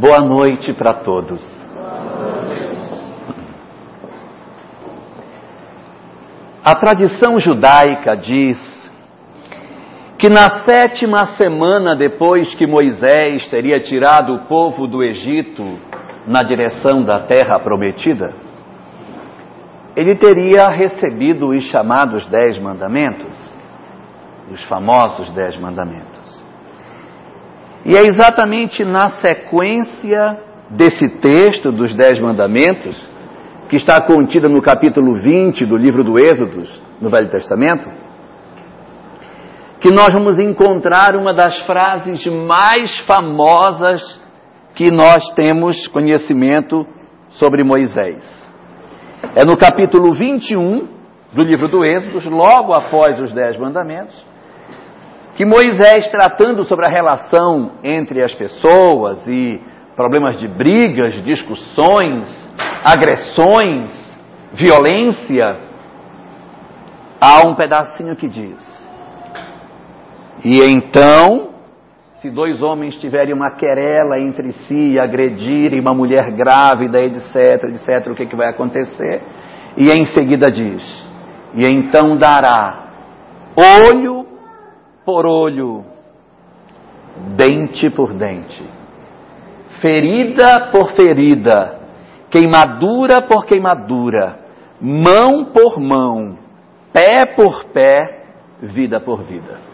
Boa noite para todos. A tradição judaica diz que na sétima semana depois que Moisés teria tirado o povo do Egito na direção da terra prometida, ele teria recebido os chamados Dez Mandamentos, os famosos Dez Mandamentos. E é exatamente na sequência desse texto dos Dez Mandamentos, que está contida no capítulo 20 do livro do Êxodo, no Velho Testamento, que nós vamos encontrar uma das frases mais famosas que nós temos conhecimento sobre Moisés. É no capítulo 21 do livro do Êxodo, logo após os Dez Mandamentos, que Moisés, tratando sobre a relação entre as pessoas e problemas de brigas, discussões, agressões, violência, há um pedacinho que diz: E então, se dois homens tiverem uma querela entre si, agredirem uma mulher grávida, etc, etc, o que, que vai acontecer? E em seguida diz: E então dará olho por olho, dente por dente, ferida por ferida, queimadura por queimadura, mão por mão, pé por pé, vida por vida.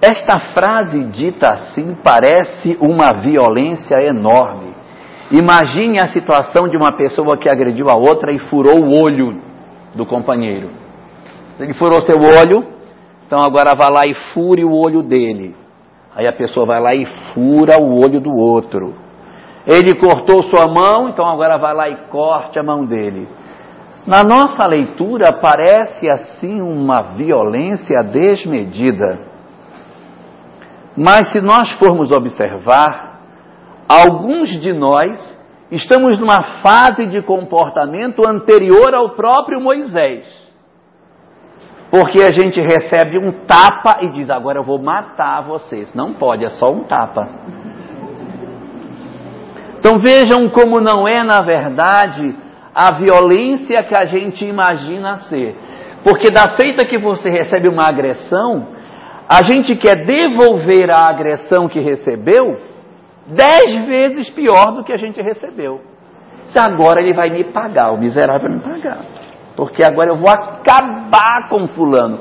Esta frase dita assim parece uma violência enorme. Imagine a situação de uma pessoa que agrediu a outra e furou o olho do companheiro. Ele furou seu olho, então agora vai lá e fure o olho dele. Aí a pessoa vai lá e fura o olho do outro. Ele cortou sua mão, então agora vai lá e corte a mão dele. Na nossa leitura parece assim uma violência desmedida. Mas se nós formos observar, alguns de nós estamos numa fase de comportamento anterior ao próprio Moisés. Porque a gente recebe um tapa e diz: agora eu vou matar vocês. Não pode, é só um tapa. Então vejam como não é, na verdade, a violência que a gente imagina ser. Porque da feita que você recebe uma agressão, a gente quer devolver a agressão que recebeu dez vezes pior do que a gente recebeu. Se agora ele vai me pagar, o miserável vai me pagar porque agora eu vou acabar com fulano.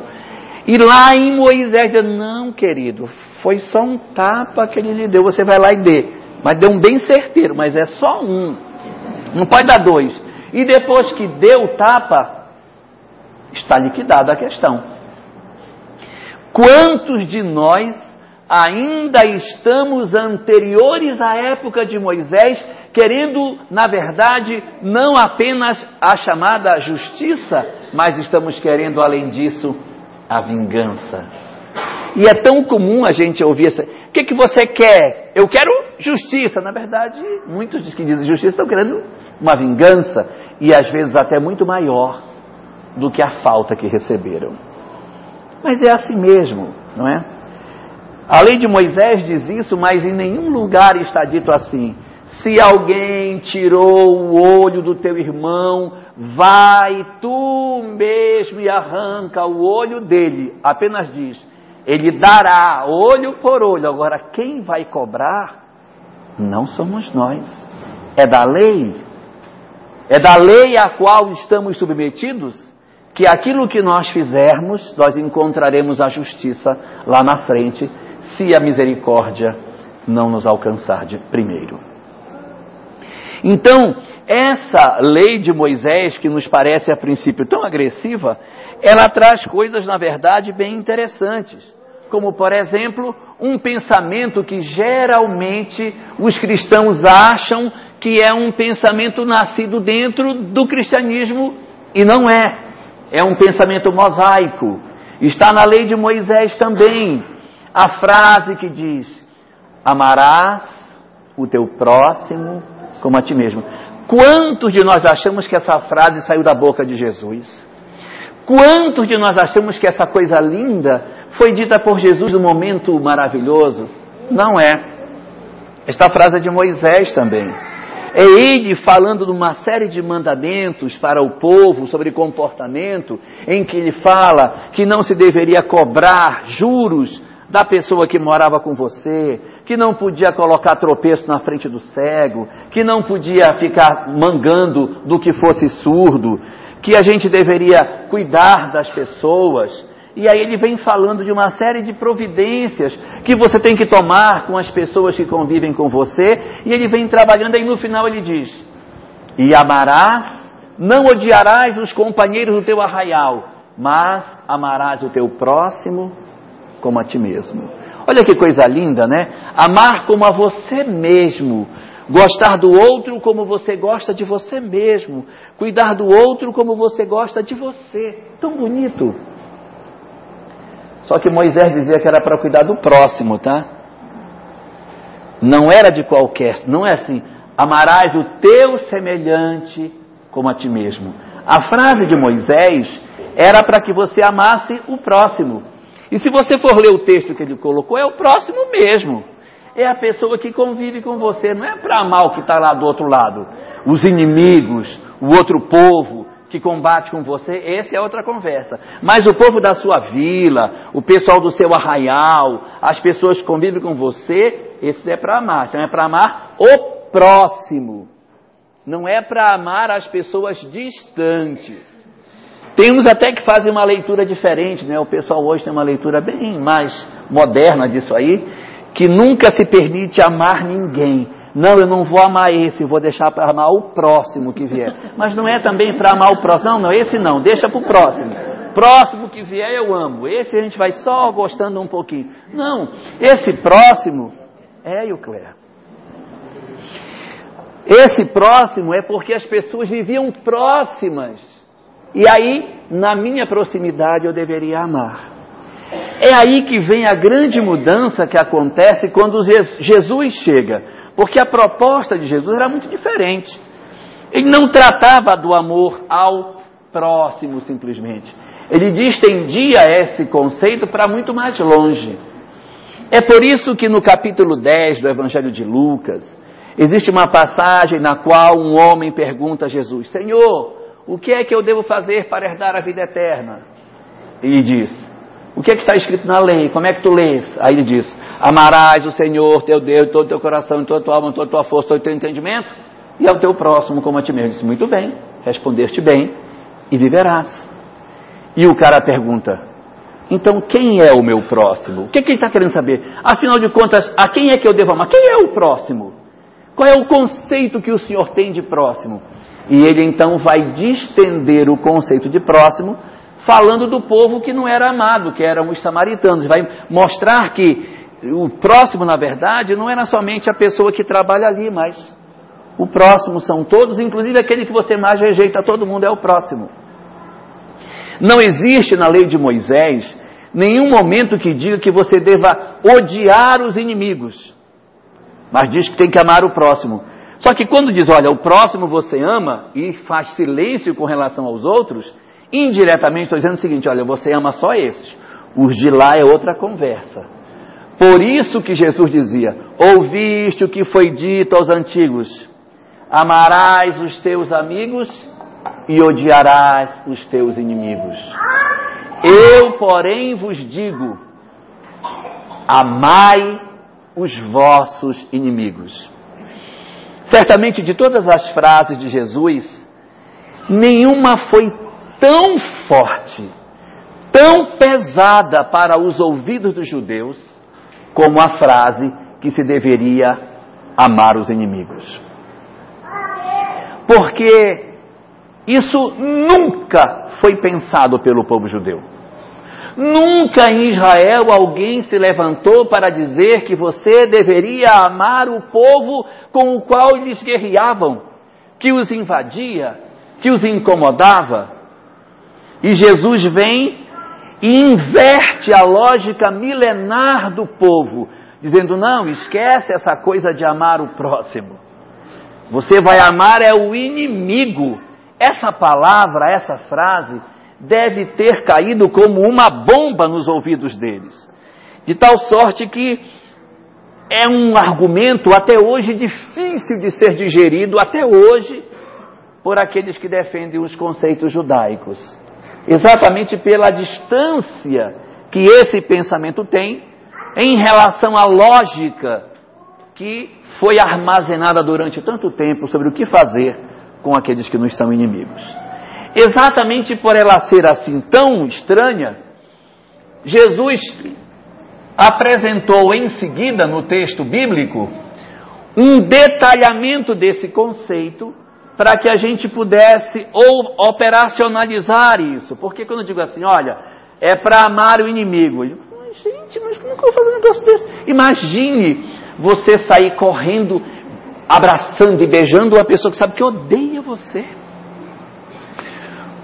E lá em Moisés, não, querido, foi só um tapa que ele lhe deu, você vai lá e dê. Mas deu um bem certeiro, mas é só um. Não pode dar dois. E depois que deu o tapa, está liquidada a questão. Quantos de nós ainda estamos anteriores à época de Moisés, querendo, na verdade, não apenas a chamada justiça, mas estamos querendo, além disso, a vingança. E é tão comum a gente ouvir isso. O que, que você quer? Eu quero justiça. Na verdade, muitos que dizem justiça estão querendo uma vingança e às vezes até muito maior do que a falta que receberam. Mas é assim mesmo, não é? A lei de Moisés diz isso, mas em nenhum lugar está dito assim. Se alguém tirou o olho do teu irmão, vai tu mesmo e arranca o olho dele. Apenas diz, ele dará olho por olho. Agora, quem vai cobrar não somos nós. É da lei. É da lei a qual estamos submetidos que aquilo que nós fizermos, nós encontraremos a justiça lá na frente se a misericórdia não nos alcançar de primeiro. Então, essa lei de Moisés, que nos parece a princípio tão agressiva, ela traz coisas, na verdade, bem interessantes. Como, por exemplo, um pensamento que geralmente os cristãos acham que é um pensamento nascido dentro do cristianismo e não é. É um pensamento mosaico. Está na lei de Moisés também a frase que diz: Amarás o teu próximo como a ti mesmo. Quantos de nós achamos que essa frase saiu da boca de Jesus? Quantos de nós achamos que essa coisa linda foi dita por Jesus num momento maravilhoso? Não é. Esta frase é de Moisés também. É ele falando de uma série de mandamentos para o povo sobre comportamento, em que ele fala que não se deveria cobrar juros da pessoa que morava com você, que não podia colocar tropeço na frente do cego, que não podia ficar mangando do que fosse surdo, que a gente deveria cuidar das pessoas. E aí ele vem falando de uma série de providências que você tem que tomar com as pessoas que convivem com você, e ele vem trabalhando, aí no final ele diz: E amarás, não odiarás os companheiros do teu arraial, mas amarás o teu próximo como a ti mesmo. Olha que coisa linda, né? Amar como a você mesmo. Gostar do outro como você gosta de você mesmo. Cuidar do outro como você gosta de você. Tão bonito. Só que Moisés dizia que era para cuidar do próximo, tá? Não era de qualquer, não é assim. Amarás o teu semelhante como a ti mesmo. A frase de Moisés era para que você amasse o próximo. E se você for ler o texto que ele colocou, é o próximo mesmo. É a pessoa que convive com você, não é para amar o que está lá do outro lado. Os inimigos, o outro povo, que combate com você, essa é outra conversa. Mas o povo da sua vila, o pessoal do seu arraial, as pessoas que convivem com você, esse é para amar. Então é para amar o próximo. Não é para amar as pessoas distantes. Temos até que fazer uma leitura diferente, né? O pessoal hoje tem uma leitura bem mais moderna disso aí, que nunca se permite amar ninguém não, eu não vou amar esse, vou deixar para amar o próximo que vier. Mas não é também para amar o próximo. Não, não, esse não, deixa para o próximo. Próximo que vier eu amo. Esse a gente vai só gostando um pouquinho. Não, esse próximo é Eucléia. Esse próximo é porque as pessoas viviam próximas. E aí, na minha proximidade, eu deveria amar. É aí que vem a grande mudança que acontece quando Jesus chega. Porque a proposta de Jesus era muito diferente. Ele não tratava do amor ao próximo simplesmente. Ele estendia esse conceito para muito mais longe. É por isso que no capítulo 10 do Evangelho de Lucas, existe uma passagem na qual um homem pergunta a Jesus: Senhor, o que é que eu devo fazer para herdar a vida eterna? Ele diz: o que, é que está escrito na lei? Como é que tu lês? Aí ele diz: Amarás o Senhor teu Deus, todo o teu coração, toda a tua alma, toda a tua força, todo o teu entendimento, e ao teu próximo como a ti mesmo. disse: Muito bem, respondeste bem, e viverás. E o cara pergunta: Então quem é o meu próximo? O que, é que ele está querendo saber? Afinal de contas, a quem é que eu devo amar? Quem é o próximo? Qual é o conceito que o Senhor tem de próximo? E ele então vai distender o conceito de próximo falando do povo que não era amado, que eram os samaritanos. Vai mostrar que o próximo, na verdade, não era somente a pessoa que trabalha ali, mas o próximo são todos, inclusive aquele que você mais rejeita, todo mundo é o próximo. Não existe na lei de Moisés nenhum momento que diga que você deva odiar os inimigos, mas diz que tem que amar o próximo. Só que quando diz, olha, o próximo você ama e faz silêncio com relação aos outros, Indiretamente estou dizendo o seguinte: olha, você ama só esses, os de lá é outra conversa. Por isso que Jesus dizia: Ouviste o que foi dito aos antigos: Amarás os teus amigos e odiarás os teus inimigos. Eu, porém, vos digo: Amai os vossos inimigos. Certamente, de todas as frases de Jesus, nenhuma foi tão forte, tão pesada para os ouvidos dos judeus, como a frase que se deveria amar os inimigos. Porque isso nunca foi pensado pelo povo judeu. Nunca em Israel alguém se levantou para dizer que você deveria amar o povo com o qual eles guerreavam, que os invadia, que os incomodava. E Jesus vem e inverte a lógica milenar do povo, dizendo: não, esquece essa coisa de amar o próximo. Você vai amar é o inimigo. Essa palavra, essa frase, deve ter caído como uma bomba nos ouvidos deles. De tal sorte que é um argumento até hoje difícil de ser digerido, até hoje, por aqueles que defendem os conceitos judaicos. Exatamente pela distância que esse pensamento tem em relação à lógica que foi armazenada durante tanto tempo sobre o que fazer com aqueles que nos são inimigos. Exatamente por ela ser assim tão estranha, Jesus apresentou em seguida no texto bíblico um detalhamento desse conceito para que a gente pudesse ou operacionalizar isso. Porque quando eu digo assim, olha, é para amar o inimigo. Eu, gente, mas como que eu vou fazer um negócio desse? Imagine você sair correndo, abraçando e beijando uma pessoa que sabe que odeia você.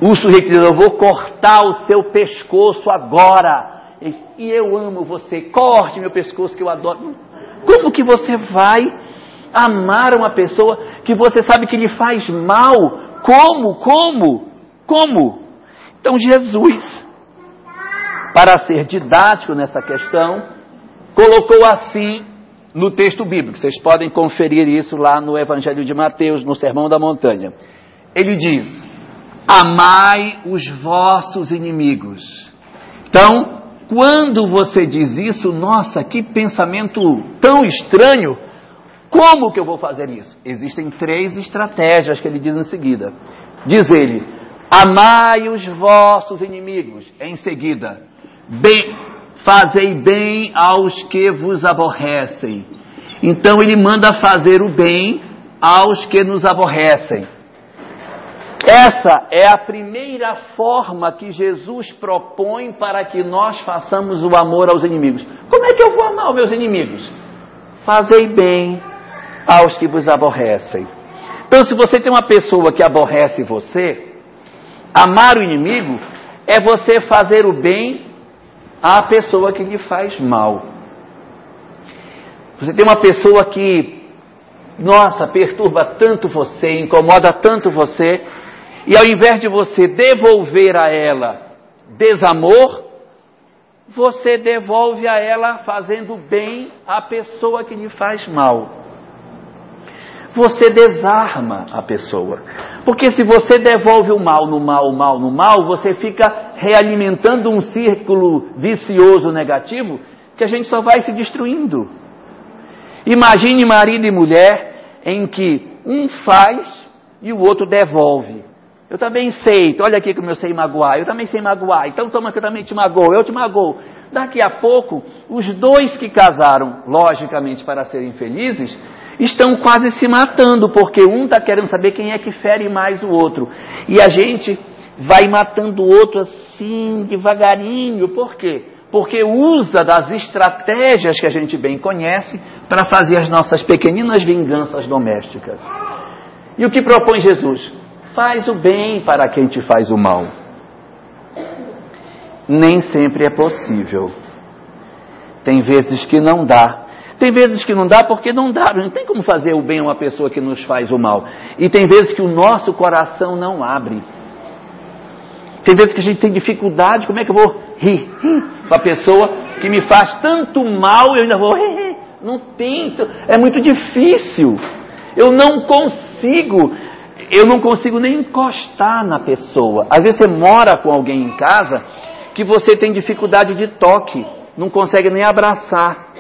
O sujeito diz, eu vou cortar o seu pescoço agora e eu amo você, corte meu pescoço que eu adoro. Como que você vai amar uma pessoa que você sabe que lhe faz mal? Como? Como? Como? Então Jesus, para ser didático nessa questão, colocou assim no texto bíblico. Vocês podem conferir isso lá no Evangelho de Mateus, no Sermão da Montanha. Ele diz: Amai os vossos inimigos. Então, quando você diz isso, nossa, que pensamento tão estranho, como que eu vou fazer isso? Existem três estratégias que ele diz em seguida. Diz ele: amai os vossos inimigos. Em seguida, bem, fazei bem aos que vos aborrecem. Então ele manda fazer o bem aos que nos aborrecem. Essa é a primeira forma que Jesus propõe para que nós façamos o amor aos inimigos. Como é que eu vou amar os meus inimigos? Fazei bem aos que vos aborrecem. Então, se você tem uma pessoa que aborrece você, amar o inimigo é você fazer o bem à pessoa que lhe faz mal. Você tem uma pessoa que, nossa, perturba tanto você, incomoda tanto você, e ao invés de você devolver a ela desamor, você devolve a ela fazendo bem à pessoa que lhe faz mal. Você desarma a pessoa. Porque se você devolve o mal no mal, o mal no mal, você fica realimentando um círculo vicioso negativo que a gente só vai se destruindo. Imagine marido e mulher em que um faz e o outro devolve. Eu também sei, olha aqui como eu sei magoar, eu também sei magoar, então toma que eu também te magoo, eu te magoo. Daqui a pouco, os dois que casaram, logicamente para serem felizes, estão quase se matando, porque um está querendo saber quem é que fere mais o outro. E a gente vai matando o outro assim, devagarinho, por quê? Porque usa das estratégias que a gente bem conhece para fazer as nossas pequeninas vinganças domésticas. E o que propõe Jesus? Faz o bem para quem te faz o mal. Nem sempre é possível. Tem vezes que não dá. Tem vezes que não dá porque não dá. Não tem como fazer o bem a uma pessoa que nos faz o mal. E tem vezes que o nosso coração não abre. Tem vezes que a gente tem dificuldade. Como é que eu vou rir, com a pessoa que me faz tanto mal eu ainda vou rir. Não tento. É muito difícil. Eu não consigo eu não consigo nem encostar na pessoa. Às vezes você mora com alguém em casa que você tem dificuldade de toque, não consegue nem abraçar,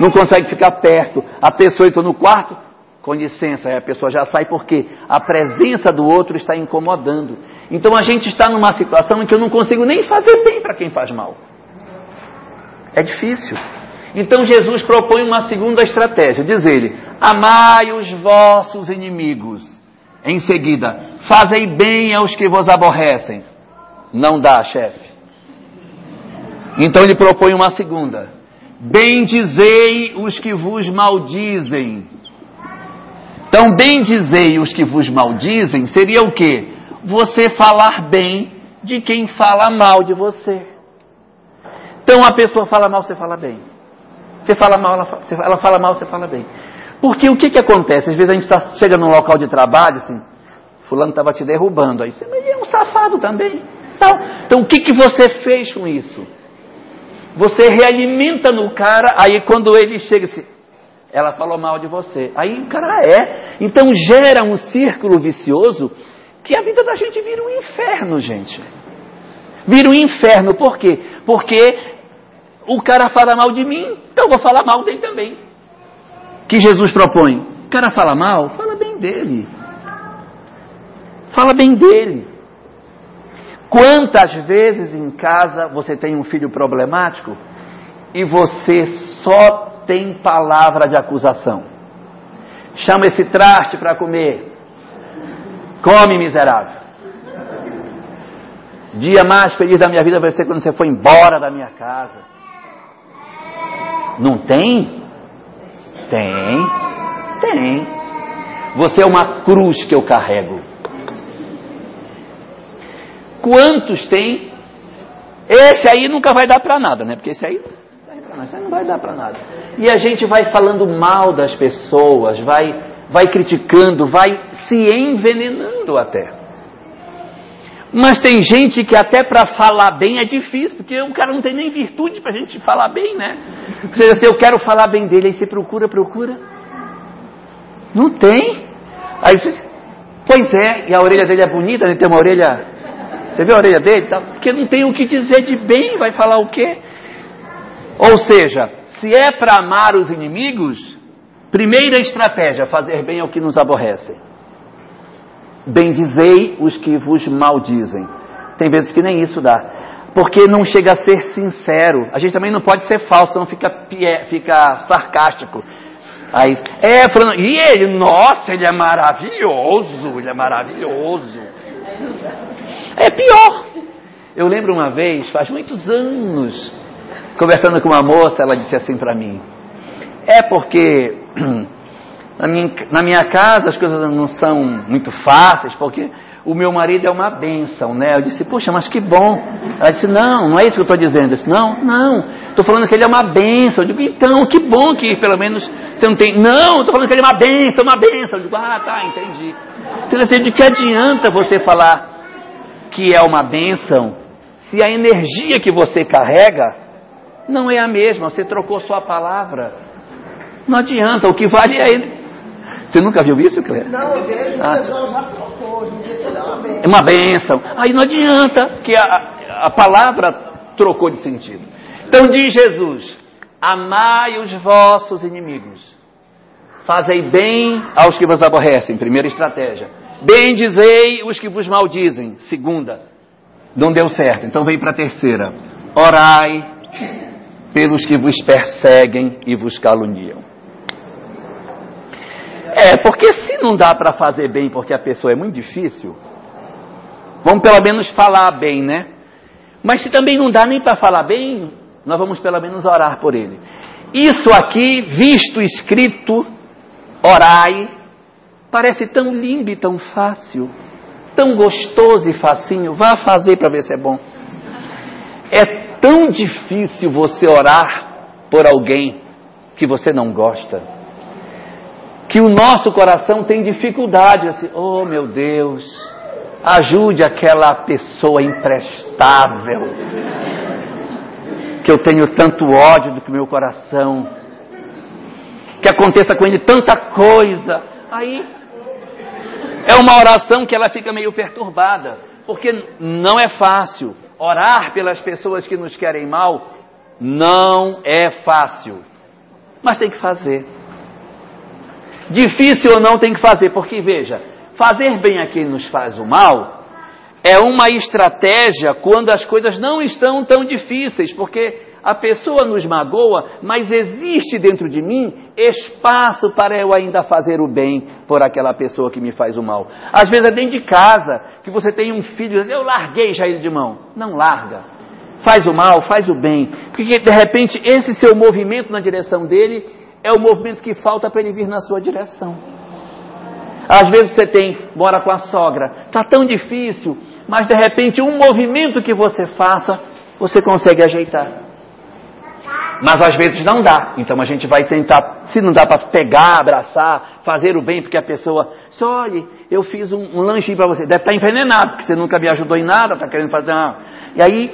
não consegue ficar perto. A pessoa entrou no quarto, com licença, a pessoa já sai porque a presença do outro está incomodando. Então a gente está numa situação em que eu não consigo nem fazer bem para quem faz mal. É difícil. Então Jesus propõe uma segunda estratégia, diz ele: amai os vossos inimigos em seguida, fazei bem aos que vos aborrecem. Não dá, chefe. Então ele propõe uma segunda. Bendizei os que vos maldizem. Então, bendizei os que vos maldizem seria o quê? Você falar bem de quem fala mal de você. Então, a pessoa fala mal, você fala bem. Você fala mal, ela fala, ela fala mal, você fala bem. Porque o que, que acontece? Às vezes a gente tá, chega num local de trabalho, assim, fulano estava te derrubando. Aí você, mas ele é um safado também. Então, então o que, que você fez com isso? Você realimenta no cara, aí quando ele chega assim, ela falou mal de você. Aí o cara é. Então gera um círculo vicioso que a vida da gente vira um inferno, gente. Vira um inferno, por quê? Porque o cara fala mal de mim, então eu vou falar mal dele também. Que Jesus propõe. O cara fala mal, fala bem dele. Fala bem dele. Quantas vezes em casa você tem um filho problemático e você só tem palavra de acusação? Chama esse traste para comer. Come, miserável. Dia mais feliz da minha vida vai ser quando você foi embora da minha casa. Não tem? Tem. Tem. Você é uma cruz que eu carrego. Quantos tem? Esse aí nunca vai dar para nada, né? Porque esse aí, não vai dar para nada. E a gente vai falando mal das pessoas, vai, vai criticando, vai se envenenando até. Mas tem gente que até para falar bem é difícil, porque o cara não tem nem virtude para a gente falar bem, né? Ou seja, se eu quero falar bem dele, aí você procura, procura. Não tem. Aí você, pois é, e a orelha dele é bonita, né? tem uma orelha você viu a orelha dele? Tá? Porque não tem o que dizer de bem, vai falar o quê? Ou seja, se é para amar os inimigos, primeira estratégia, fazer bem ao que nos aborrece. Bendizei os que vos maldizem. Tem vezes que nem isso dá. Porque não chega a ser sincero. A gente também não pode ser falso, não fica, fica sarcástico. Aí, é, falando, e ele, nossa, ele é maravilhoso, ele é maravilhoso. É pior. Eu lembro uma vez, faz muitos anos, conversando com uma moça, ela disse assim para mim: É porque na minha, na minha casa as coisas não são muito fáceis, porque o meu marido é uma bênção, né? Eu disse, poxa, mas que bom. Ela disse, não, não é isso que eu estou dizendo. Eu disse, não, não, estou falando que ele é uma bênção. Eu digo, então, que bom que pelo menos você não tem. Não, estou falando que ele é uma bênção, uma bênção. Eu digo, ah, tá, entendi. Então, assim, de que adianta você falar que é uma bênção se a energia que você carrega não é a mesma? Você trocou sua palavra. Não adianta, o que vale é você nunca viu isso, Cleber? Não, eu vejo ah. o pessoal já trocou. É uma benção. Aí não adianta, que a, a palavra trocou de sentido. Então diz Jesus: Amai os vossos inimigos, fazei bem aos que vos aborrecem. Primeira estratégia. Bendizei os que vos maldizem. Segunda. Não deu certo, então vem para a terceira. Orai pelos que vos perseguem e vos caluniam. É, porque se não dá para fazer bem porque a pessoa é muito difícil, vamos pelo menos falar bem, né? Mas se também não dá nem para falar bem, nós vamos pelo menos orar por ele. Isso aqui, visto escrito, orai, parece tão lindo e tão fácil, tão gostoso e facinho. Vá fazer para ver se é bom. É tão difícil você orar por alguém que você não gosta que o nosso coração tem dificuldade, assim, oh meu Deus, ajude aquela pessoa imprestável, que eu tenho tanto ódio do que meu coração, que aconteça com ele tanta coisa. Aí é uma oração que ela fica meio perturbada, porque não é fácil orar pelas pessoas que nos querem mal, não é fácil, mas tem que fazer. Difícil ou não tem que fazer, porque veja, fazer bem a quem nos faz o mal é uma estratégia quando as coisas não estão tão difíceis, porque a pessoa nos magoa, mas existe dentro de mim espaço para eu ainda fazer o bem por aquela pessoa que me faz o mal. Às vezes é dentro de casa, que você tem um filho, eu larguei já ele de mão. Não larga. Faz o mal, faz o bem. Porque de repente esse seu movimento na direção dele é o movimento que falta para ele vir na sua direção. Às vezes você tem, mora com a sogra, está tão difícil, mas de repente um movimento que você faça, você consegue ajeitar. Mas às vezes não dá, então a gente vai tentar, se não dá para pegar, abraçar, fazer o bem, porque a pessoa, se olhe, eu fiz um, um lanchinho para você, deve estar tá envenenado, porque você nunca me ajudou em nada, está querendo fazer uma... E aí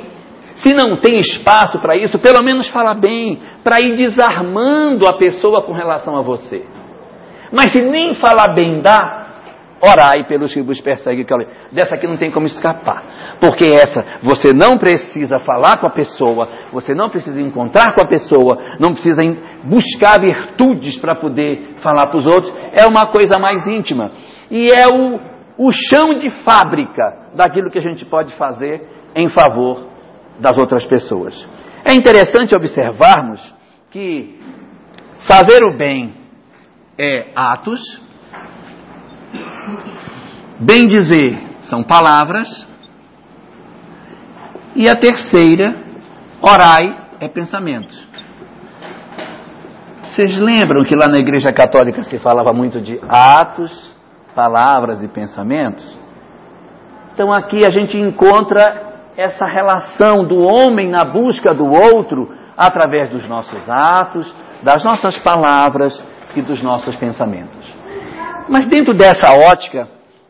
Se não tem espaço para isso, pelo menos fala bem, para ir desarmando a pessoa com relação a você. Mas se nem falar bem dá, orai pelos que vos perseguem. Dessa aqui não tem como escapar. Porque essa, você não precisa falar com a pessoa, você não precisa encontrar com a pessoa, não precisa buscar virtudes para poder falar para os outros. É uma coisa mais íntima. E é o, o chão de fábrica daquilo que a gente pode fazer em favor das outras pessoas. É interessante observarmos que fazer o bem é atos, Bem dizer são palavras. E a terceira, orai, é pensamento. Vocês lembram que lá na Igreja Católica se falava muito de atos, palavras e pensamentos? Então aqui a gente encontra essa relação do homem na busca do outro através dos nossos atos, das nossas palavras e dos nossos pensamentos. Mas dentro dessa ótica,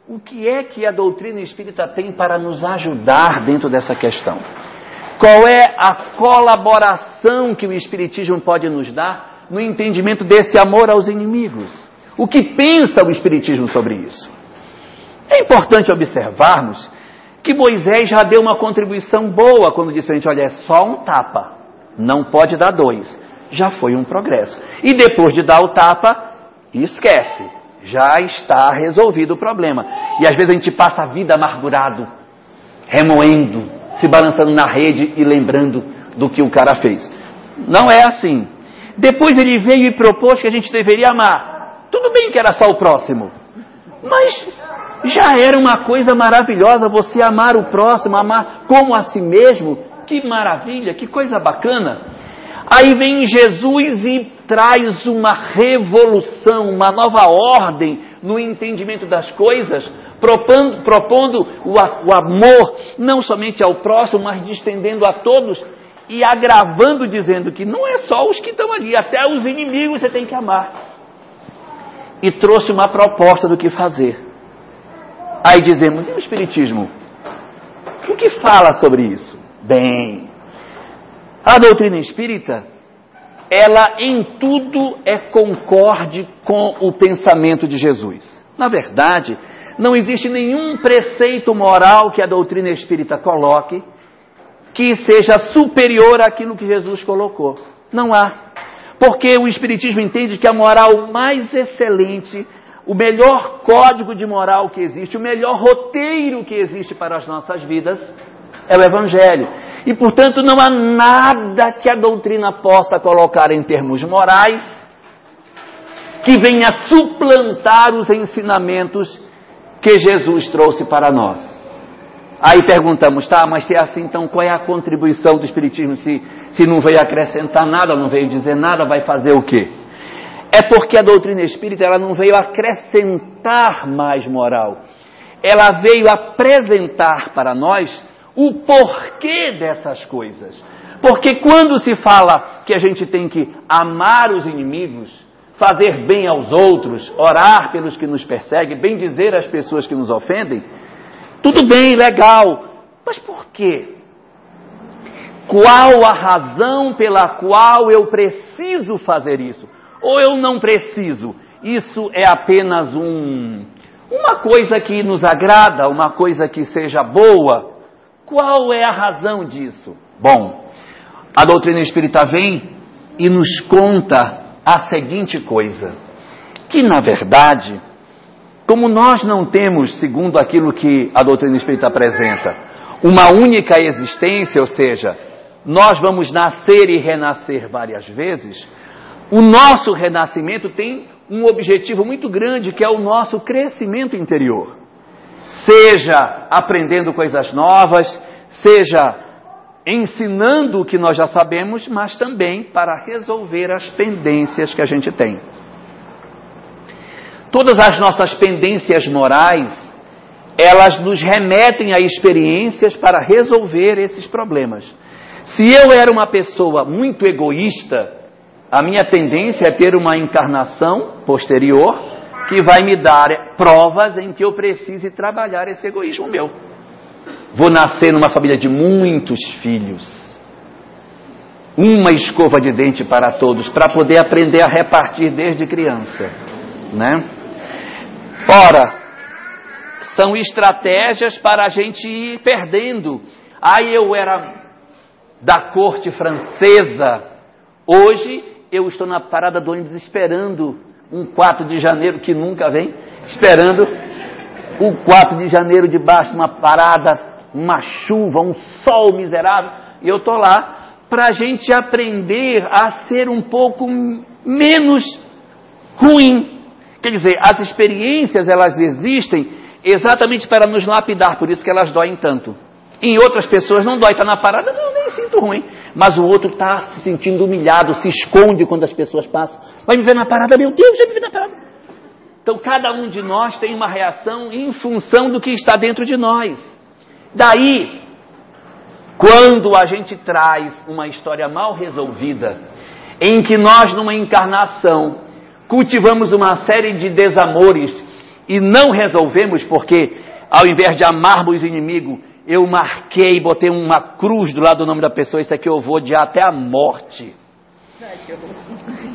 o que é que a doutrina espírita tem para nos ajudar dentro dessa questão? Qual é a colaboração que o Espiritismo pode nos dar no entendimento desse amor aos inimigos? O que pensa o Espiritismo sobre isso? É importante observarmos que Moisés já deu uma contribuição boa quando disse para a gente: olha, é só um tapa, não pode dar dois. Já foi um progresso. E depois de dar o tapa, esquece já está resolvido o problema. E às vezes a gente passa a vida amargurado, remoendo, se balançando na rede e lembrando do que o cara fez. Não é assim. Depois ele veio e propôs que a gente deveria amar. Tudo bem que era só o próximo, mas já era uma coisa maravilhosa você amar o próximo, amar como a si mesmo. Que maravilha, que coisa bacana. Aí vem Jesus e traz uma revolução, uma nova ordem no entendimento das coisas, propondo, propondo o, o amor não somente ao próximo, mas estendendo a todos e agravando, dizendo que não é só os que estão ali, até os inimigos você tem que amar. E trouxe uma proposta do que fazer. Aí dizemos, e o Espiritismo? O que fala sobre isso? Bem, a doutrina espírita, ela em tudo é concorde com o pensamento de Jesus. Na verdade, não existe nenhum preceito moral que a doutrina espírita coloque que seja superior àquilo que Jesus colocou. Não há. Porque o Espiritismo entende que a moral mais excelente, o melhor código de moral que existe, o melhor roteiro que existe para as nossas vidas, é o Evangelho. E, portanto, não há nada que a doutrina possa colocar em termos morais que venha suplantar os ensinamentos que Jesus trouxe para nós. Aí perguntamos, tá, mas se é assim, então qual é a contribuição do Espiritismo? Se, se não veio acrescentar nada, não veio dizer nada, vai fazer o quê? É porque a doutrina espírita ela não veio acrescentar mais moral. Ela veio apresentar para nós o porquê dessas coisas. Porque quando se fala que a gente tem que amar os inimigos, fazer bem aos outros, orar pelos que nos perseguem, bem dizer às pessoas que nos ofendem, tudo bem, legal. Mas por quê? Qual a razão pela qual eu preciso fazer isso? Ou eu não preciso? Isso é apenas um, uma coisa que nos agrada, uma coisa que seja boa, qual é a razão disso? Bom, a doutrina espírita vem e nos conta a seguinte coisa: que na verdade, como nós não temos, segundo aquilo que a doutrina espírita apresenta, uma única existência, ou seja, nós vamos nascer e renascer várias vezes, o nosso renascimento tem um objetivo muito grande que é o nosso crescimento interior seja aprendendo coisas novas, seja ensinando o que nós já sabemos, mas também para resolver as pendências que a gente tem. Todas as nossas pendências morais, elas nos remetem a experiências para resolver esses problemas. Se eu era uma pessoa muito egoísta, a minha tendência é ter uma encarnação posterior que vai me dar provas em que eu precise trabalhar esse egoísmo meu. Vou nascer numa família de muitos filhos. Uma escova de dente para todos, para poder aprender a repartir desde criança, né? Ora, são estratégias para a gente ir perdendo. Aí eu era da corte francesa, hoje eu estou na parada do ônibus esperando um 4 de janeiro que nunca vem, esperando o 4 de janeiro debaixo de uma parada, uma chuva, um sol miserável, e eu estou lá para a gente aprender a ser um pouco menos ruim. Quer dizer, as experiências elas existem exatamente para nos lapidar, por isso que elas doem tanto. Em outras pessoas não dói, está na parada, não, nem sinto ruim. Mas o outro está se sentindo humilhado, se esconde quando as pessoas passam. Vai me ver na parada, meu Deus, já me vi na parada. Então cada um de nós tem uma reação em função do que está dentro de nós. Daí, quando a gente traz uma história mal resolvida, em que nós, numa encarnação, cultivamos uma série de desamores e não resolvemos porque, ao invés de amarmos o inimigo, eu marquei, botei uma cruz do lado do nome da pessoa, isso aqui eu vou odiar até a morte.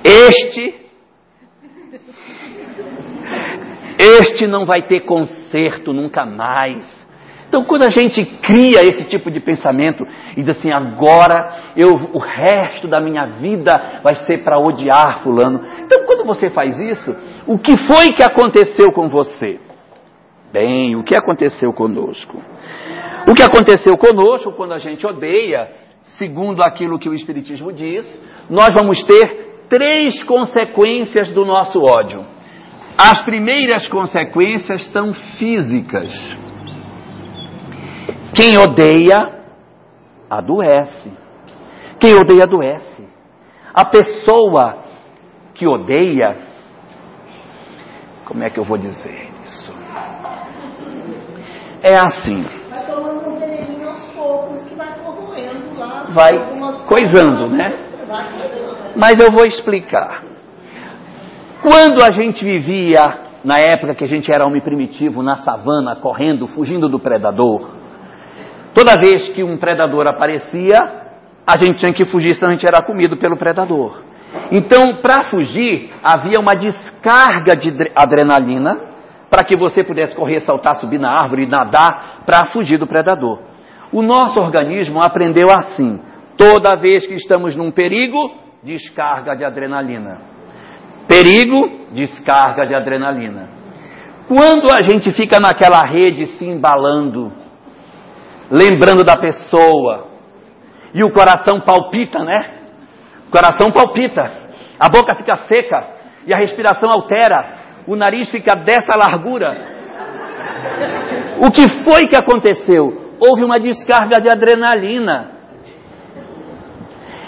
Este, este não vai ter conserto nunca mais. Então, quando a gente cria esse tipo de pensamento e diz assim, agora eu, o resto da minha vida vai ser para odiar Fulano. Então, quando você faz isso, o que foi que aconteceu com você? Bem, o que aconteceu conosco? O que aconteceu conosco quando a gente odeia, segundo aquilo que o Espiritismo diz, nós vamos ter três consequências do nosso ódio. As primeiras consequências são físicas. Quem odeia, adoece. Quem odeia, adoece. A pessoa que odeia, como é que eu vou dizer isso? É assim. Vai tomando um veneninho aos poucos que vai corroendo lá. Vai coisando, né? Mas eu vou explicar. Quando a gente vivia, na época que a gente era homem primitivo, na savana, correndo, fugindo do predador, toda vez que um predador aparecia, a gente tinha que fugir, senão a gente era comido pelo predador. Então, para fugir, havia uma descarga de dre- adrenalina para que você pudesse correr, saltar, subir na árvore, nadar, para fugir do predador. O nosso organismo aprendeu assim: toda vez que estamos num perigo, descarga de adrenalina. Perigo, descarga de adrenalina. Quando a gente fica naquela rede se embalando, lembrando da pessoa, e o coração palpita, né? O coração palpita, a boca fica seca e a respiração altera, o nariz fica dessa largura. O que foi que aconteceu? Houve uma descarga de adrenalina.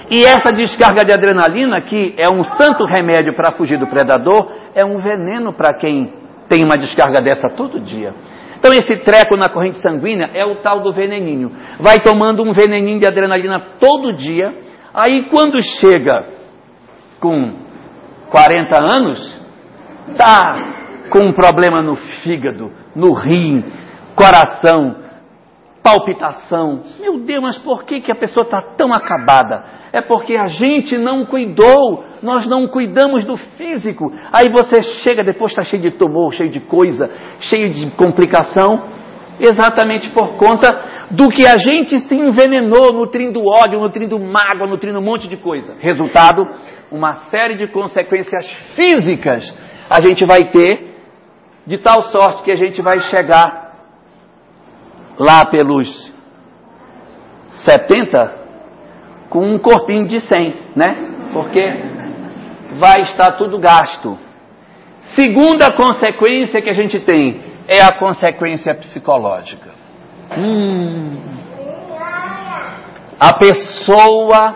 E essa descarga de adrenalina, que é um santo remédio para fugir do predador, é um veneno para quem tem uma descarga dessa todo dia. Então esse treco na corrente sanguínea é o tal do veneninho. Vai tomando um veneninho de adrenalina todo dia, aí quando chega com 40 anos, tá com um problema no fígado, no rim, coração, palpitação. Meu Deus, mas por que, que a pessoa está tão acabada? É porque a gente não cuidou, nós não cuidamos do físico. Aí você chega, depois está cheio de tumor, cheio de coisa, cheio de complicação, exatamente por conta do que a gente se envenenou, nutrindo ódio, nutrindo mágoa, nutrindo um monte de coisa. Resultado, uma série de consequências físicas a gente vai ter, de tal sorte que a gente vai chegar lá pelos 70 com um corpinho de 100, né? Porque vai estar tudo gasto. Segunda consequência que a gente tem é a consequência psicológica. Hum. A pessoa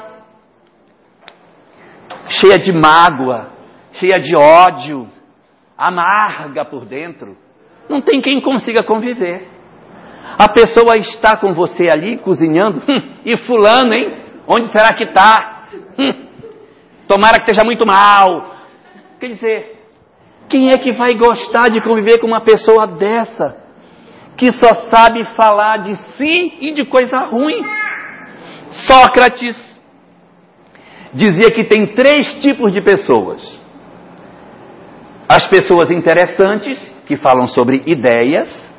cheia de mágoa, cheia de ódio, amarga por dentro, não tem quem consiga conviver. A pessoa está com você ali cozinhando, hum, e fulano, hein? Onde será que está? Hum, tomara que esteja muito mal. Quer dizer, quem é que vai gostar de conviver com uma pessoa dessa? que só sabe falar de si e de coisa ruim. Sócrates dizia que tem três tipos de pessoas: as pessoas interessantes, que falam sobre ideias,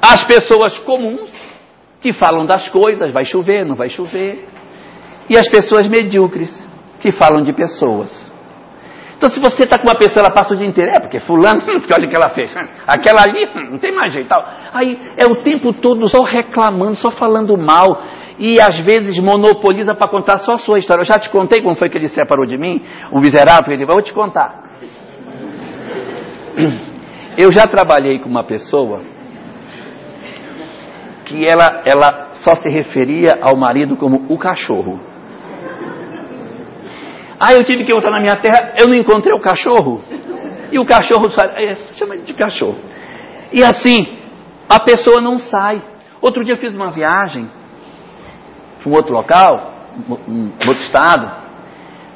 as pessoas comuns, que falam das coisas, vai chover, não vai chover, e as pessoas medíocres, que falam de pessoas. Então, se você está com uma pessoa, ela passa o dia inteiro, é porque fulano, olha o que ela fez, aquela ali, não tem mais jeito tal. Aí é o tempo todo só reclamando, só falando mal, e às vezes monopoliza para contar só a sua história. Eu já te contei como foi que ele se separou de mim, o miserável, ele vou te contar. Eu já trabalhei com uma pessoa que ela, ela só se referia ao marido como o cachorro. Ah, eu tive que voltar na minha terra, eu não encontrei o cachorro. E o cachorro sai, é, chama de cachorro. E assim, a pessoa não sai. Outro dia eu fiz uma viagem para um outro local, um outro estado,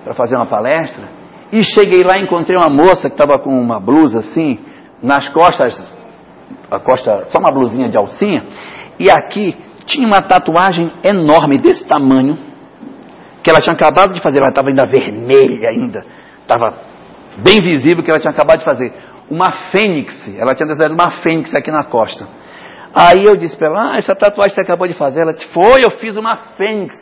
para fazer uma palestra. E cheguei lá e encontrei uma moça que estava com uma blusa assim, nas costas, a costa, só uma blusinha de alcinha, e aqui tinha uma tatuagem enorme desse tamanho, que ela tinha acabado de fazer, ela estava ainda vermelha ainda, estava bem visível que ela tinha acabado de fazer. Uma fênix, ela tinha desenhado uma fênix aqui na costa. Aí eu disse para ela, ah, essa tatuagem você acabou de fazer. Ela disse, foi, eu fiz uma fênix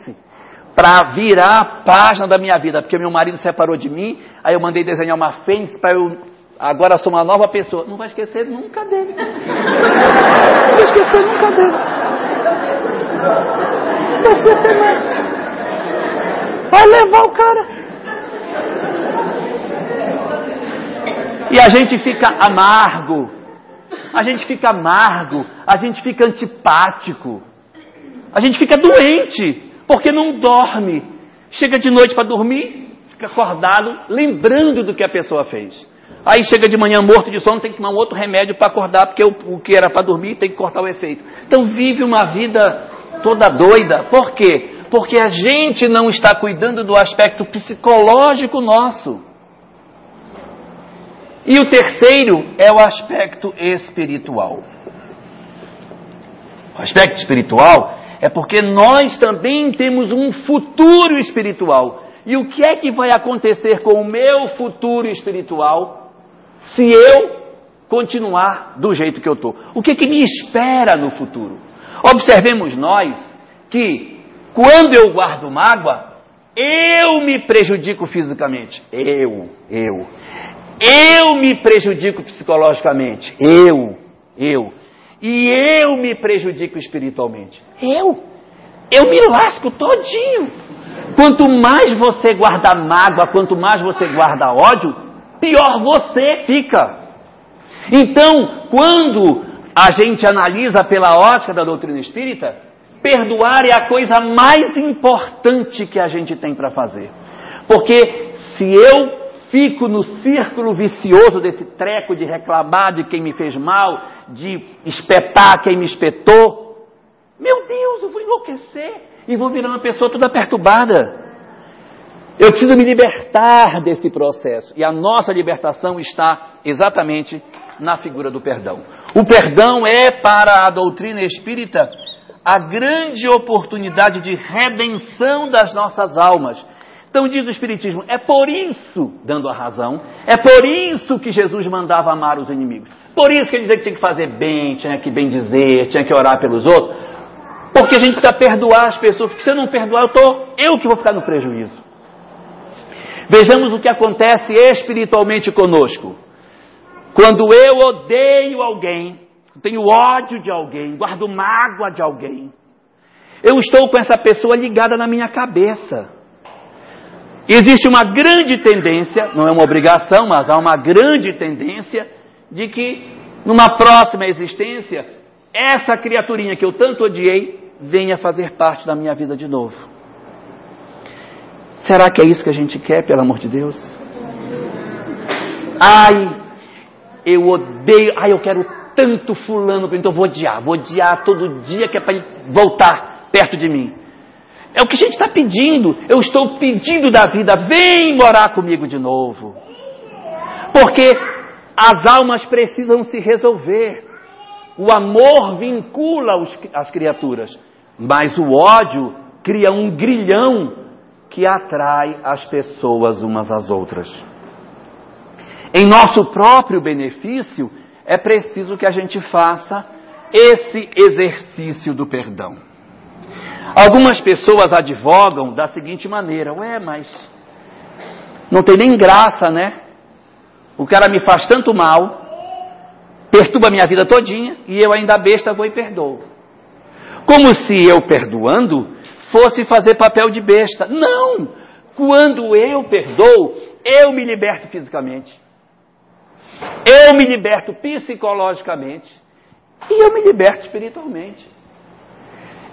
para virar a página da minha vida, porque meu marido separou de mim, aí eu mandei desenhar uma fênix para eu agora sou uma nova pessoa. Não vai esquecer nunca dele. Não vai esquecer nunca dele. Não vai esquecer mais. Vai levar o cara. E a gente fica amargo. A gente fica amargo. A gente fica antipático. A gente fica doente. Porque não dorme. Chega de noite para dormir, fica acordado, lembrando do que a pessoa fez. Aí chega de manhã morto de sono, tem que tomar um outro remédio para acordar, porque o, o que era para dormir tem que cortar o efeito. Então vive uma vida toda doida. Por quê? Porque a gente não está cuidando do aspecto psicológico nosso. E o terceiro é o aspecto espiritual. O aspecto espiritual é porque nós também temos um futuro espiritual. E o que é que vai acontecer com o meu futuro espiritual se eu continuar do jeito que eu estou? O que, que me espera no futuro? Observemos nós que quando eu guardo mágoa, eu me prejudico fisicamente. Eu, eu. Eu me prejudico psicologicamente. Eu, eu. E eu me prejudico espiritualmente. Eu. Eu me lasco todinho. Quanto mais você guarda mágoa, quanto mais você guarda ódio, pior você fica. Então, quando a gente analisa pela ótica da doutrina espírita, Perdoar é a coisa mais importante que a gente tem para fazer. Porque se eu fico no círculo vicioso desse treco de reclamar de quem me fez mal, de espetar quem me espetou, meu Deus, eu vou enlouquecer e vou virar uma pessoa toda perturbada. Eu preciso me libertar desse processo. E a nossa libertação está exatamente na figura do perdão. O perdão é, para a doutrina espírita, a grande oportunidade de redenção das nossas almas. Então diz o Espiritismo, é por isso, dando a razão, é por isso que Jesus mandava amar os inimigos. Por isso que ele dizia que tinha que fazer bem, tinha que bem dizer, tinha que orar pelos outros. Porque a gente precisa perdoar as pessoas, porque se eu não perdoar, eu, tô, eu que vou ficar no prejuízo. Vejamos o que acontece espiritualmente conosco. Quando eu odeio alguém, tenho ódio de alguém, guardo mágoa de alguém. Eu estou com essa pessoa ligada na minha cabeça. Existe uma grande tendência, não é uma obrigação, mas há uma grande tendência de que numa próxima existência, essa criaturinha que eu tanto odiei venha fazer parte da minha vida de novo. Será que é isso que a gente quer, pelo amor de Deus? Ai, eu odeio, ai, eu quero tanto fulano, então eu vou odiar, vou odiar todo dia que é para ele voltar perto de mim. É o que a gente está pedindo. Eu estou pedindo da vida, vem morar comigo de novo. Porque as almas precisam se resolver. O amor vincula os, as criaturas, mas o ódio cria um grilhão que atrai as pessoas umas às outras. Em nosso próprio benefício, é preciso que a gente faça esse exercício do perdão. Algumas pessoas advogam da seguinte maneira: ué, mas não tem nem graça, né? O cara me faz tanto mal, perturba minha vida todinha e eu ainda besta vou e perdoo. Como se eu perdoando fosse fazer papel de besta. Não! Quando eu perdoo, eu me liberto fisicamente. Eu me liberto psicologicamente e eu me liberto espiritualmente.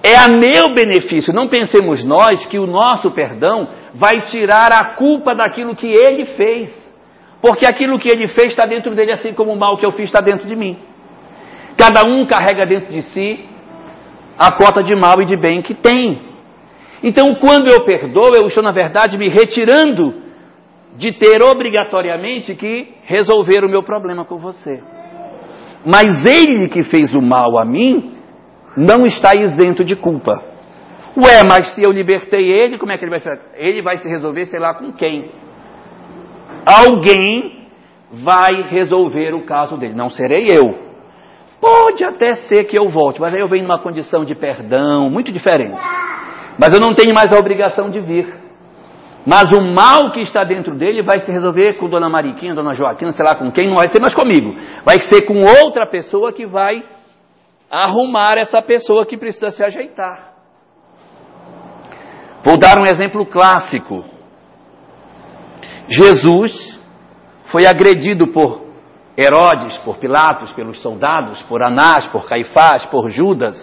É a meu benefício. Não pensemos nós que o nosso perdão vai tirar a culpa daquilo que ele fez. Porque aquilo que ele fez está dentro dele, assim como o mal que eu fiz está dentro de mim. Cada um carrega dentro de si a cota de mal e de bem que tem. Então, quando eu perdoo, eu estou, na verdade, me retirando de ter obrigatoriamente que resolver o meu problema com você. Mas ele que fez o mal a mim não está isento de culpa. Ué, mas se eu libertei ele, como é que ele vai ser? Ele vai se resolver, sei lá, com quem? Alguém vai resolver o caso dele, não serei eu. Pode até ser que eu volte, mas aí eu venho numa condição de perdão muito diferente. Mas eu não tenho mais a obrigação de vir. Mas o mal que está dentro dele vai se resolver com Dona Mariquinha, Dona Joaquina, sei lá com quem, não vai ser mais comigo. Vai ser com outra pessoa que vai arrumar essa pessoa que precisa se ajeitar. Vou dar um exemplo clássico. Jesus foi agredido por Herodes, por Pilatos, pelos soldados, por Anás, por Caifás, por Judas.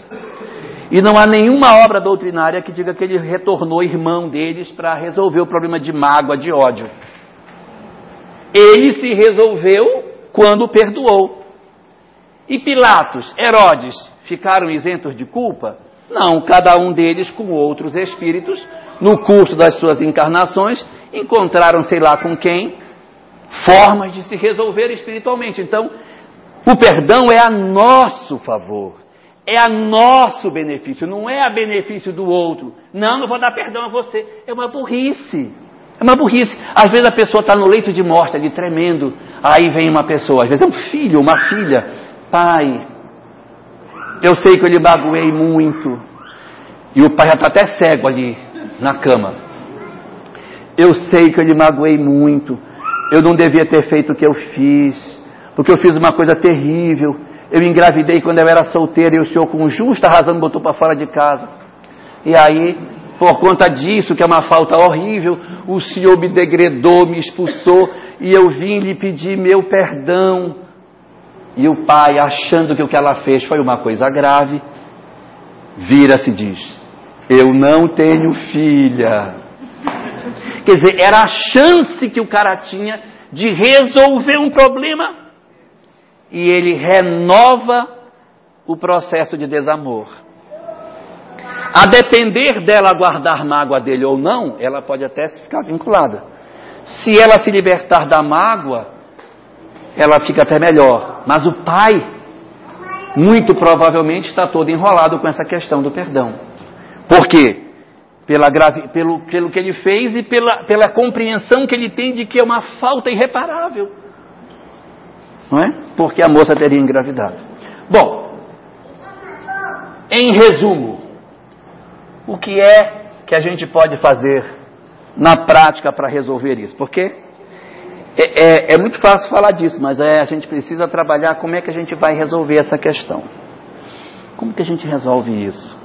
E não há nenhuma obra doutrinária que diga que ele retornou irmão deles para resolver o problema de mágoa, de ódio. Ele se resolveu quando perdoou. E Pilatos, Herodes, ficaram isentos de culpa? Não, cada um deles com outros espíritos, no curso das suas encarnações, encontraram sei lá com quem, formas de se resolver espiritualmente. Então, o perdão é a nosso favor, é a nosso benefício, não é a benefício do outro. Não, não vou dar perdão a você. É uma burrice. É uma burrice. Às vezes a pessoa está no leito de morte ali, tremendo. Aí vem uma pessoa, às vezes é um filho, uma filha. Pai, eu sei que eu lhe baguei muito. E o pai já está até cego ali na cama. Eu sei que eu lhe magoei muito. Eu não devia ter feito o que eu fiz. Porque eu fiz uma coisa terrível. Eu engravidei quando eu era solteira e o senhor, com justa razão, me botou para fora de casa. E aí, por conta disso, que é uma falta horrível, o senhor me degredou, me expulsou. E eu vim lhe pedir meu perdão e o pai, achando que o que ela fez foi uma coisa grave, vira-se e diz: Eu não tenho filha. Quer dizer, era a chance que o cara tinha de resolver um problema. E ele renova o processo de desamor. A depender dela guardar mágoa dele ou não, ela pode até ficar vinculada. Se ela se libertar da mágoa, ela fica até melhor. Mas o pai, muito provavelmente, está todo enrolado com essa questão do perdão. Por quê? Pela grave, pelo, pelo que ele fez e pela, pela compreensão que ele tem de que é uma falta irreparável. Não é? Porque a moça teria engravidado. Bom, em resumo, o que é que a gente pode fazer na prática para resolver isso? Porque é, é, é, muito fácil falar disso, mas é, a gente precisa trabalhar como é que a gente vai resolver essa questão. Como que a gente resolve isso?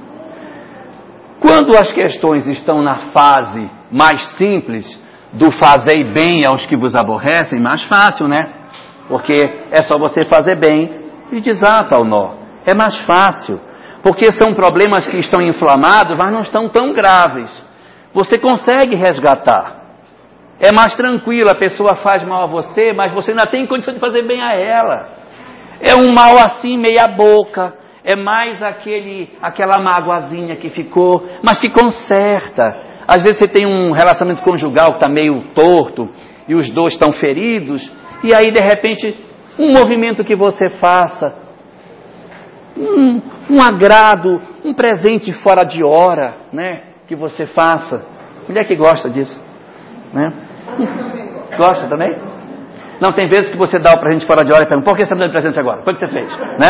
Quando as questões estão na fase mais simples do fazei bem aos que vos aborrecem, mais fácil, né? Porque é só você fazer bem e desata o nó. É mais fácil. Porque são problemas que estão inflamados, mas não estão tão graves. Você consegue resgatar. É mais tranquilo, a pessoa faz mal a você, mas você ainda tem condição de fazer bem a ela. É um mal assim, meia boca. É mais aquele, aquela mágoazinha que ficou, mas que conserta. Às vezes você tem um relacionamento conjugal que está meio torto e os dois estão feridos, e aí de repente um movimento que você faça um, um agrado, um presente fora de hora, né? Que você faça. Mulher que gosta disso, né? Gosta também? Não, tem vezes que você dá o presente fora de hora e pergunta, por que você me deu presente agora? Foi o que você fez, né?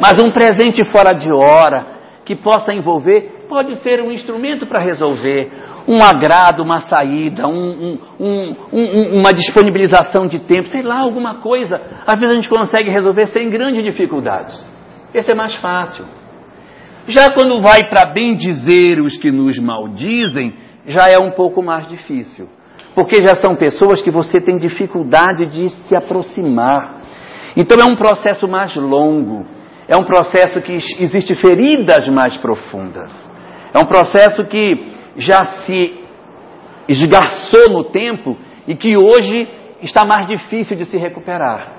Mas um presente fora de hora, que possa envolver, pode ser um instrumento para resolver, um agrado, uma saída, um, um, um, uma disponibilização de tempo, sei lá, alguma coisa. Às vezes a gente consegue resolver sem grandes dificuldades. Esse é mais fácil. Já quando vai para bem dizer os que nos maldizem, já é um pouco mais difícil. Porque já são pessoas que você tem dificuldade de se aproximar. Então é um processo mais longo. É um processo que existe feridas mais profundas. É um processo que já se esgarçou no tempo e que hoje está mais difícil de se recuperar.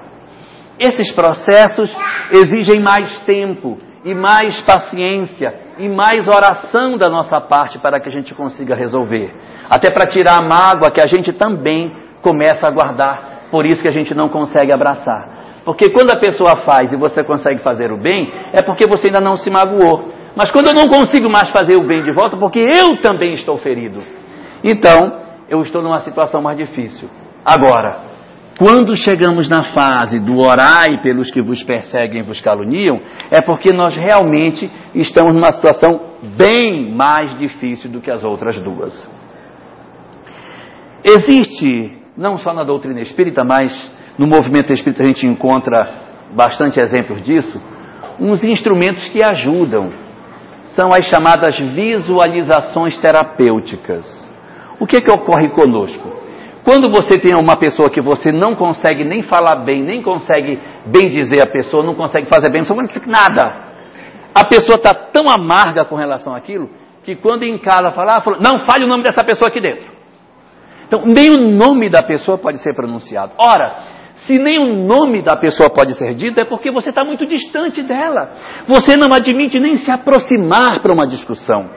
Esses processos exigem mais tempo e mais paciência e mais oração da nossa parte para que a gente consiga resolver. Até para tirar a mágoa que a gente também começa a guardar, por isso que a gente não consegue abraçar. Porque quando a pessoa faz e você consegue fazer o bem, é porque você ainda não se magoou. Mas quando eu não consigo mais fazer o bem de volta, porque eu também estou ferido. Então, eu estou numa situação mais difícil. Agora, quando chegamos na fase do orai pelos que vos perseguem e vos caluniam, é porque nós realmente estamos numa situação bem mais difícil do que as outras duas. Existe, não só na doutrina espírita, mas no movimento espírita a gente encontra bastante exemplos disso, uns instrumentos que ajudam. São as chamadas visualizações terapêuticas. O que, é que ocorre conosco? Quando você tem uma pessoa que você não consegue nem falar bem, nem consegue bem dizer a pessoa, não consegue fazer bem, não consegue nada. A pessoa está tão amarga com relação àquilo que quando em casa falar, fala, não fale o nome dessa pessoa aqui dentro. Então, nem o nome da pessoa pode ser pronunciado. Ora, se nem o nome da pessoa pode ser dito, é porque você está muito distante dela. Você não admite nem se aproximar para uma discussão.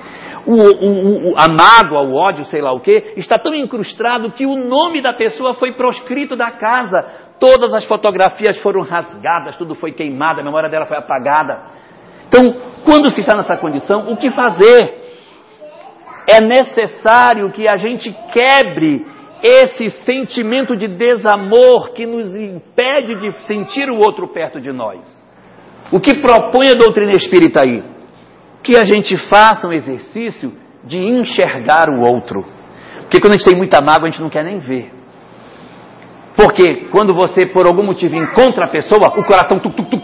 O, o, o, a mágoa, o ódio, sei lá o que, está tão incrustado que o nome da pessoa foi proscrito da casa. Todas as fotografias foram rasgadas, tudo foi queimado, a memória dela foi apagada. Então, quando se está nessa condição, o que fazer? É necessário que a gente quebre esse sentimento de desamor que nos impede de sentir o outro perto de nós. O que propõe a doutrina espírita aí? Que a gente faça um exercício de enxergar o outro. Porque quando a gente tem muita mágoa, a gente não quer nem ver. Porque quando você, por algum motivo, encontra a pessoa, o coração tum, tum, tum,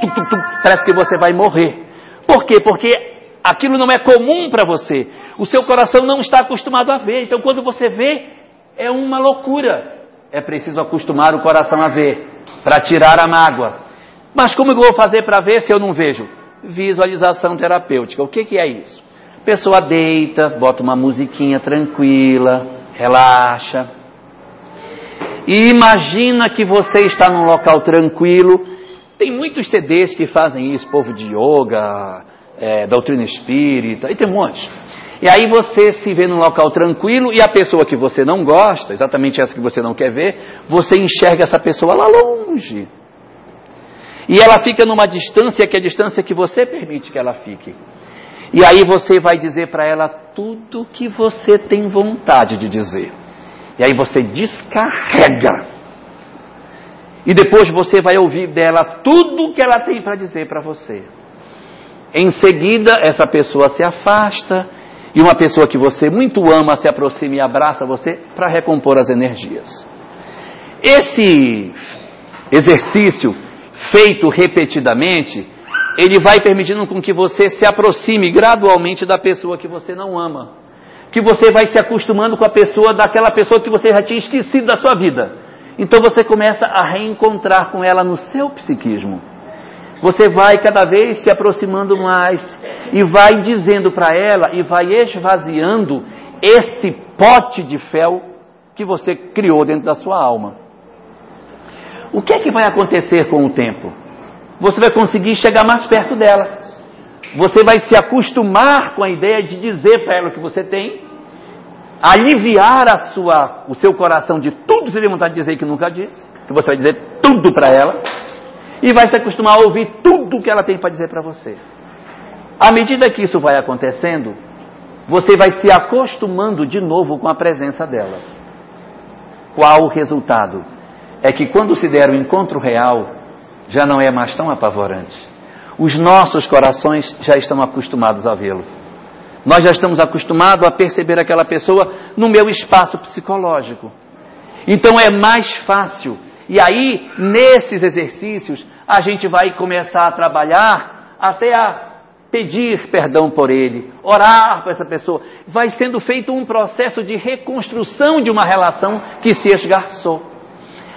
parece que você vai morrer. Por quê? Porque aquilo não é comum para você. O seu coração não está acostumado a ver. Então, quando você vê, é uma loucura. É preciso acostumar o coração a ver, para tirar a mágoa. Mas como eu vou fazer para ver se eu não vejo? Visualização terapêutica. O que, que é isso? A pessoa deita, bota uma musiquinha tranquila, relaxa. E imagina que você está num local tranquilo. Tem muitos CDs que fazem isso, povo de yoga, é, doutrina espírita, e tem um monte. E aí você se vê num local tranquilo e a pessoa que você não gosta, exatamente essa que você não quer ver, você enxerga essa pessoa lá longe. E ela fica numa distância que é a distância que você permite que ela fique. E aí você vai dizer para ela tudo que você tem vontade de dizer. E aí você descarrega. E depois você vai ouvir dela tudo que ela tem para dizer para você. Em seguida, essa pessoa se afasta e uma pessoa que você muito ama se aproxima e abraça você para recompor as energias. Esse exercício feito repetidamente, ele vai permitindo com que você se aproxime gradualmente da pessoa que você não ama. Que você vai se acostumando com a pessoa daquela pessoa que você já tinha esquecido da sua vida. Então você começa a reencontrar com ela no seu psiquismo. Você vai cada vez se aproximando mais e vai dizendo para ela e vai esvaziando esse pote de fel que você criou dentro da sua alma. O que é que vai acontecer com o tempo? Você vai conseguir chegar mais perto dela. Você vai se acostumar com a ideia de dizer para ela o que você tem, aliviar a sua, o seu coração de tudo que você tem vontade de dizer que nunca disse, que você vai dizer tudo para ela e vai se acostumar a ouvir tudo que ela tem para dizer para você. À medida que isso vai acontecendo, você vai se acostumando de novo com a presença dela. Qual o resultado? É que quando se der o encontro real, já não é mais tão apavorante. Os nossos corações já estão acostumados a vê-lo. Nós já estamos acostumados a perceber aquela pessoa no meu espaço psicológico. Então é mais fácil. E aí, nesses exercícios, a gente vai começar a trabalhar até a pedir perdão por ele, orar por essa pessoa. Vai sendo feito um processo de reconstrução de uma relação que se esgarçou.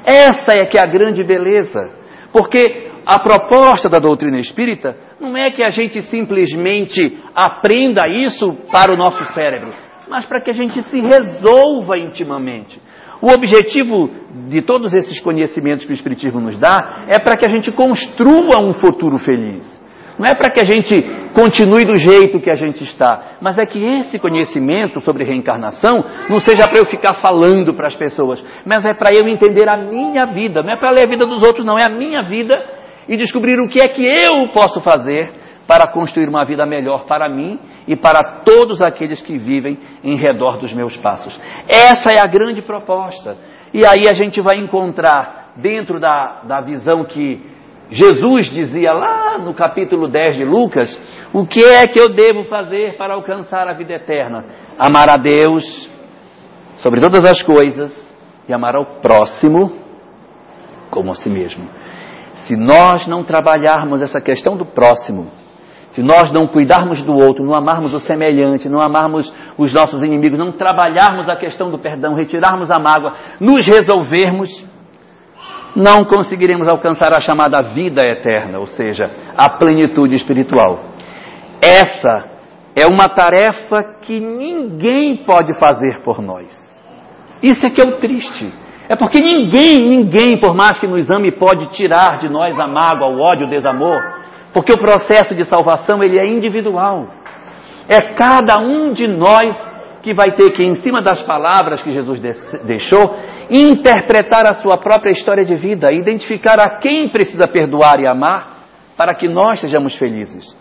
Essa é que é a grande beleza. Porque a proposta da doutrina espírita não é que a gente simplesmente aprenda isso para o nosso cérebro, mas para que a gente se resolva intimamente. O objetivo de todos esses conhecimentos que o Espiritismo nos dá é para que a gente construa um futuro feliz. Não é para que a gente continue do jeito que a gente está, mas é que esse conhecimento sobre reencarnação não seja para eu ficar falando para as pessoas, mas é para eu entender a minha vida. Não é para ler a vida dos outros, não, é a minha vida e descobrir o que é que eu posso fazer para construir uma vida melhor para mim e para todos aqueles que vivem em redor dos meus passos. Essa é a grande proposta. E aí a gente vai encontrar, dentro da, da visão que Jesus dizia lá no capítulo 10 de Lucas: o que é que eu devo fazer para alcançar a vida eterna? Amar a Deus sobre todas as coisas e amar ao próximo como a si mesmo. Se nós não trabalharmos essa questão do próximo, se nós não cuidarmos do outro, não amarmos o semelhante, não amarmos os nossos inimigos, não trabalharmos a questão do perdão, retirarmos a mágoa, nos resolvermos, não conseguiremos alcançar a chamada vida eterna, ou seja, a plenitude espiritual. Essa é uma tarefa que ninguém pode fazer por nós. Isso é que é o triste. É porque ninguém, ninguém, por mais que nos ame, pode tirar de nós a mágoa, o ódio, o desamor, porque o processo de salvação ele é individual. É cada um de nós que vai ter que, em cima das palavras que Jesus deixou, interpretar a sua própria história de vida, identificar a quem precisa perdoar e amar, para que nós sejamos felizes.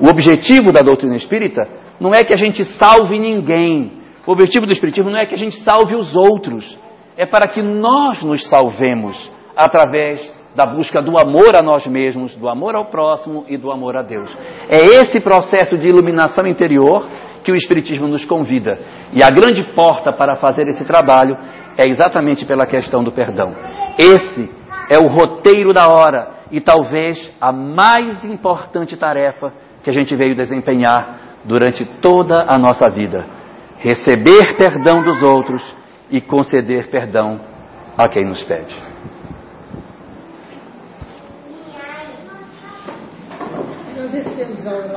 O objetivo da doutrina espírita não é que a gente salve ninguém. O objetivo do Espiritismo não é que a gente salve os outros. É para que nós nos salvemos através da busca do amor a nós mesmos, do amor ao próximo e do amor a Deus. É esse processo de iluminação interior que o Espiritismo nos convida. E a grande porta para fazer esse trabalho é exatamente pela questão do perdão. Esse é o roteiro da hora e talvez a mais importante tarefa que a gente veio desempenhar durante toda a nossa vida. Receber perdão dos outros e conceder perdão a quem nos pede. Nós descemos ao